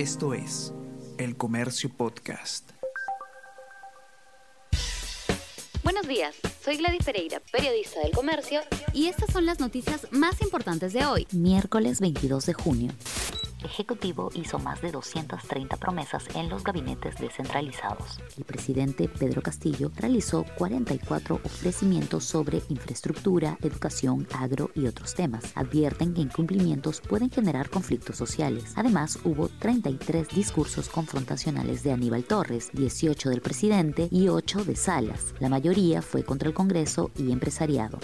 Esto es El Comercio Podcast. Buenos días, soy Gladys Pereira, periodista del Comercio, y estas son las noticias más importantes de hoy, miércoles 22 de junio. Ejecutivo hizo más de 230 promesas en los gabinetes descentralizados. El presidente Pedro Castillo realizó 44 ofrecimientos sobre infraestructura, educación, agro y otros temas. Advierten que incumplimientos pueden generar conflictos sociales. Además, hubo 33 discursos confrontacionales de Aníbal Torres, 18 del presidente y 8 de Salas. La mayoría fue contra el Congreso y empresariado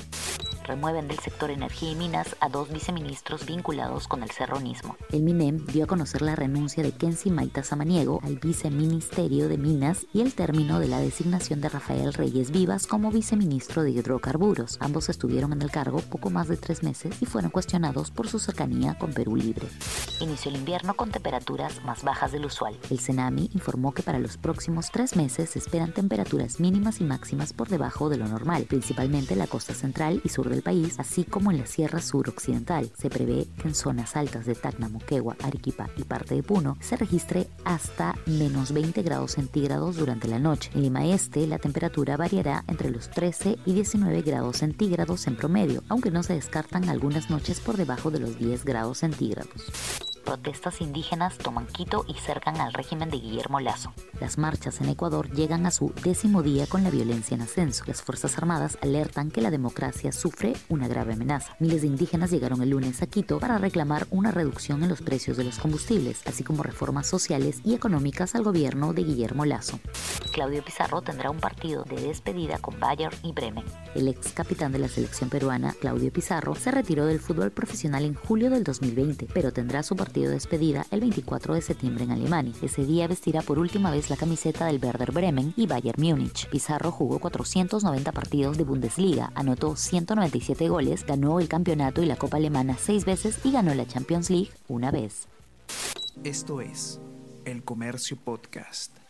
remueven del sector energía y minas a dos viceministros vinculados con el serronismo. El MINEM dio a conocer la renuncia de Kensi Maita Samaniego al viceministerio de Minas y el término de la designación de Rafael Reyes Vivas como viceministro de hidrocarburos. Ambos estuvieron en el cargo poco más de tres meses y fueron cuestionados por su cercanía con Perú Libre. Inició el invierno con temperaturas más bajas del usual. El CENAMI informó que para los próximos tres meses se esperan temperaturas mínimas y máximas por debajo de lo normal, principalmente en la costa central y sur de país, así como en la Sierra Suroccidental. Se prevé que en zonas altas de Tacna, Moquegua, Arequipa y parte de Puno se registre hasta menos 20 grados centígrados durante la noche. En Lima Este, la temperatura variará entre los 13 y 19 grados centígrados en promedio, aunque no se descartan algunas noches por debajo de los 10 grados centígrados protestas indígenas toman Quito y cercan al régimen de Guillermo Lazo. Las marchas en Ecuador llegan a su décimo día con la violencia en ascenso. Las Fuerzas Armadas alertan que la democracia sufre una grave amenaza. Miles de indígenas llegaron el lunes a Quito para reclamar una reducción en los precios de los combustibles, así como reformas sociales y económicas al gobierno de Guillermo Lazo. Claudio Pizarro tendrá un partido de despedida con Bayern y Bremen. El ex capitán de la selección peruana, Claudio Pizarro, se retiró del fútbol profesional en julio del 2020, pero tendrá su partido de despedida el 24 de septiembre en Alemania. Ese día vestirá por última vez la camiseta del Werder Bremen y Bayern Múnich. Pizarro jugó 490 partidos de Bundesliga, anotó 197 goles, ganó el campeonato y la Copa Alemana seis veces y ganó la Champions League una vez. Esto es El Comercio Podcast.